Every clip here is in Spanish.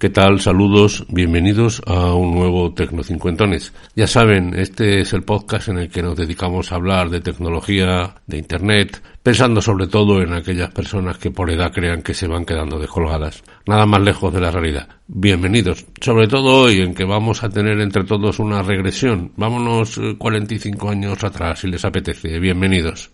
¿Qué tal? Saludos, bienvenidos a un nuevo Tecnocincuentones. Ya saben, este es el podcast en el que nos dedicamos a hablar de tecnología, de Internet, pensando sobre todo en aquellas personas que por edad crean que se van quedando descolgadas. Nada más lejos de la realidad. Bienvenidos, sobre todo hoy en que vamos a tener entre todos una regresión. Vámonos 45 eh, años atrás, si les apetece. Bienvenidos.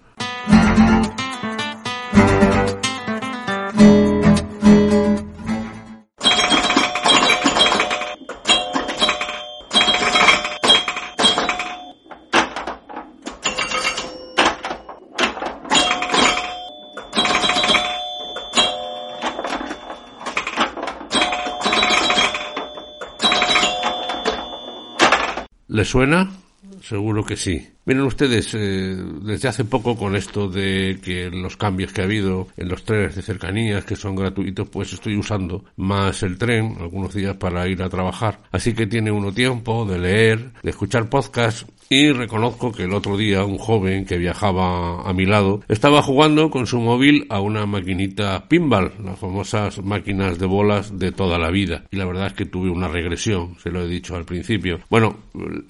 ¿Les suena? Seguro que sí. Miren ustedes, eh, desde hace poco con esto de que los cambios que ha habido en los trenes de cercanías que son gratuitos, pues estoy usando más el tren algunos días para ir a trabajar. Así que tiene uno tiempo de leer, de escuchar podcasts y reconozco que el otro día un joven que viajaba a mi lado estaba jugando con su móvil a una maquinita pinball, las famosas máquinas de bolas de toda la vida. Y la verdad es que tuve una regresión, se lo he dicho al principio. Bueno,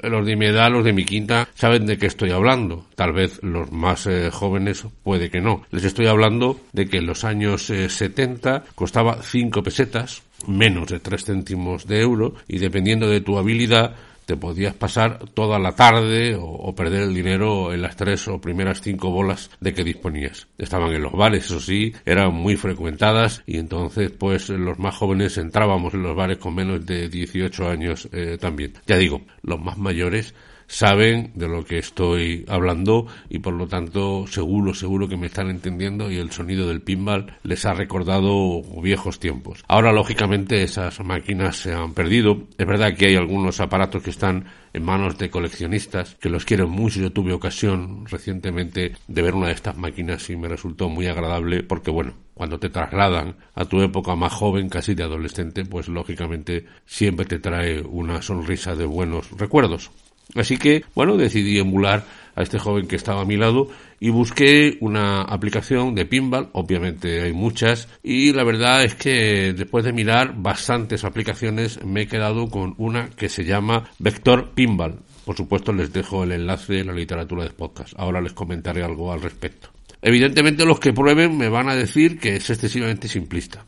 los de mi edad, los de mi quinta, saben de qué estoy hablando. Tal vez los más eh, jóvenes puede que no. Les estoy hablando de que en los años 70 eh, costaba 5 pesetas, menos de 3 céntimos de euro, y dependiendo de tu habilidad, te podías pasar toda la tarde o, perder el dinero en las tres o primeras cinco bolas de que disponías. Estaban en los bares, eso sí, eran muy frecuentadas y entonces pues los más jóvenes entrábamos en los bares con menos de 18 años eh, también. Ya digo, los más mayores saben de lo que estoy hablando y por lo tanto seguro, seguro que me están entendiendo y el sonido del pinball les ha recordado viejos tiempos. Ahora lógicamente esas máquinas se han perdido. Es verdad que hay algunos aparatos que están en manos de coleccionistas que los quieren mucho. Yo tuve ocasión recientemente de ver una de estas máquinas y me resultó muy agradable porque bueno, cuando te trasladan a tu época más joven, casi de adolescente, pues lógicamente siempre te trae una sonrisa de buenos recuerdos. Así que, bueno, decidí emular a este joven que estaba a mi lado y busqué una aplicación de pinball, obviamente hay muchas, y la verdad es que después de mirar bastantes aplicaciones me he quedado con una que se llama Vector Pinball. Por supuesto les dejo el enlace en la literatura de podcast. Ahora les comentaré algo al respecto. Evidentemente los que prueben me van a decir que es excesivamente simplista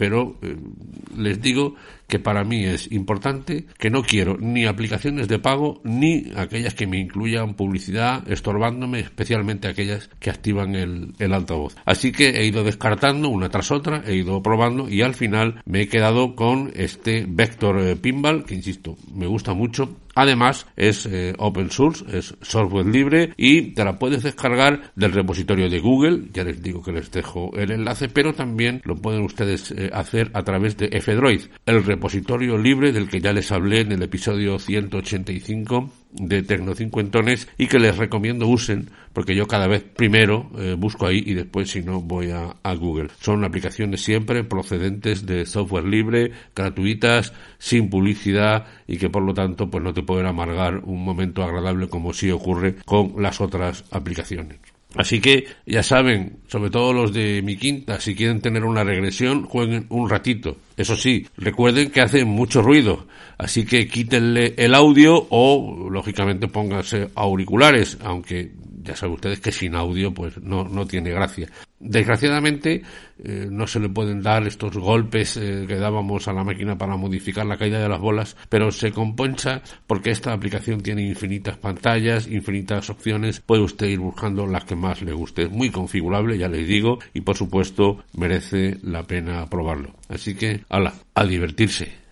pero eh, les digo que para mí es importante que no quiero ni aplicaciones de pago ni aquellas que me incluyan publicidad estorbándome, especialmente aquellas que activan el, altavoz. Así que he ido descartando una tras otra, he ido probando y al final me he quedado con este Vector eh, Pinball, que insisto, me gusta mucho Además, es eh, open source, es software libre y te la puedes descargar del repositorio de Google. Ya les digo que les dejo el enlace, pero también lo pueden ustedes eh, hacer a través de F-Droid, el repositorio libre del que ya les hablé en el episodio 185 de Tecnocincuentones y que les recomiendo usen porque yo cada vez primero eh, busco ahí y después si no voy a, a, Google. Son aplicaciones siempre procedentes de software libre, gratuitas, sin publicidad y que por lo tanto pues no te pueden amargar un momento agradable como sí ocurre con las otras aplicaciones. Así que ya saben, sobre todo los de mi quinta, si quieren tener una regresión, jueguen un ratito. Eso sí, recuerden que hace mucho ruido, así que quítenle el audio o, lógicamente, pónganse auriculares, aunque ya saben ustedes que sin audio pues no, no tiene gracia. Desgraciadamente, eh, no se le pueden dar estos golpes eh, que dábamos a la máquina para modificar la caída de las bolas, pero se componcha porque esta aplicación tiene infinitas pantallas, infinitas opciones, puede usted ir buscando las que más le guste. Es muy configurable, ya les digo, y por supuesto merece la pena probarlo. Así que, ala, a divertirse.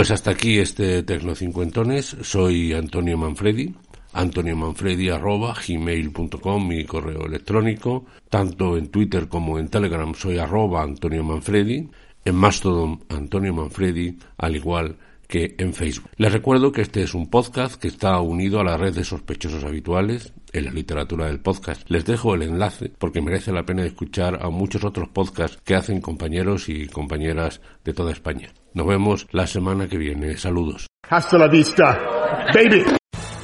Pues hasta aquí este Tecnocincuentones. Soy Antonio Manfredi. Antonio Manfredi arroba gmail.com, mi correo electrónico. Tanto en Twitter como en Telegram soy arroba Antonio Manfredi. En Mastodon Antonio Manfredi, al igual que en Facebook. Les recuerdo que este es un podcast que está unido a la red de sospechosos habituales en la literatura del podcast. Les dejo el enlace porque merece la pena escuchar a muchos otros podcasts que hacen compañeros y compañeras de toda España. Nos vemos la semana que viene. Saludos. Hasta la vista, baby.